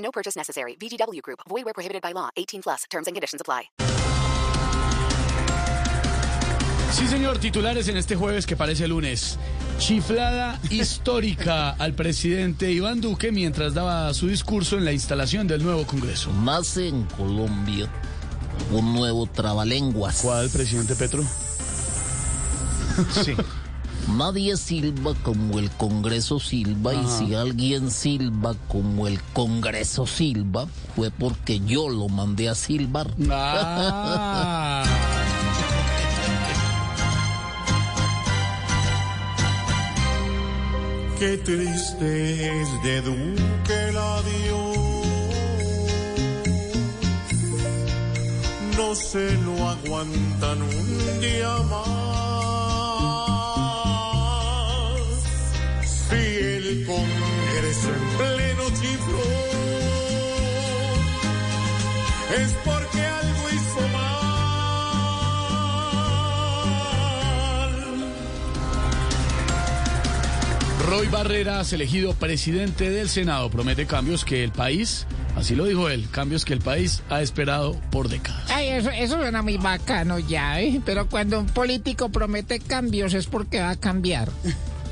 No purchase necessary. VGW Group. Void where prohibited by law. 18 plus. Terms and conditions apply. Sí, señor, titulares en este jueves que parece lunes. Chiflada histórica al presidente Iván Duque mientras daba su discurso en la instalación del nuevo Congreso. Nace en Colombia un nuevo trabalenguas. ¿Cuál, presidente Petro? Sí. Nadie silba como el Congreso silba y si alguien silba como el Congreso silba fue porque yo lo mandé a silbar. Ah. Qué triste es de Duque la dio. No se lo aguantan un día más. El Congreso en pleno chifló, es porque algo hizo mal. Roy Barreras, elegido presidente del Senado, promete cambios que el país, así lo dijo él, cambios que el país ha esperado por décadas. Ay, eso, eso suena muy bacano ya, ¿eh? Pero cuando un político promete cambios es porque va a cambiar.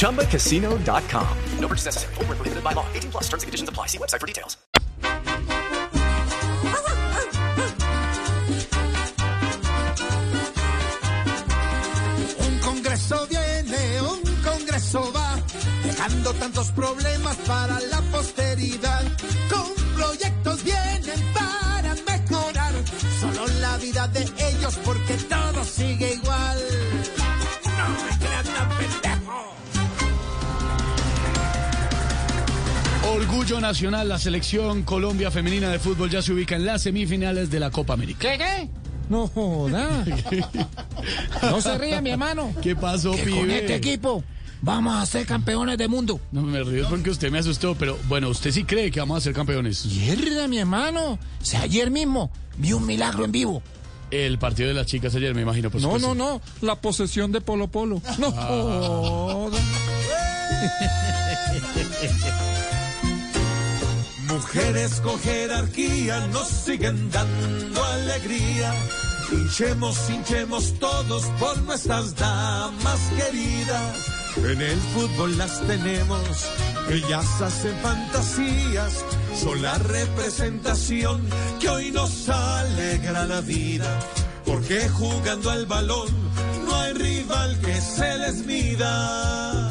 ChumbaCasino.com. No purchase necessary. Void where prohibited by law. 18 plus terms and conditions apply. See website for details. Un congreso viene, un congreso va, dejando tantos problemas para la posteridad. Con proyectos vienen para mejorar solo la vida de ellos porque Orgullo nacional, la selección Colombia femenina de fútbol ya se ubica en las semifinales de la Copa América. ¿Qué, qué? No joda. No se ría, mi hermano. ¿Qué pasó, Que con este equipo vamos a ser campeones del mundo. No me río porque usted me asustó, pero bueno, usted sí cree que vamos a ser campeones. Mierda, mi hermano. O sea, ayer mismo vi un milagro en vivo. El partido de las chicas ayer, me imagino, por No, supuesto. no, no. La posesión de Polo Polo. No joda. Mujeres con jerarquía nos siguen dando alegría. Hinchemos, hinchemos todos por nuestras damas queridas. En el fútbol las tenemos, ellas hacen fantasías. Son la representación que hoy nos alegra la vida. Porque jugando al balón no hay rival que se les mida.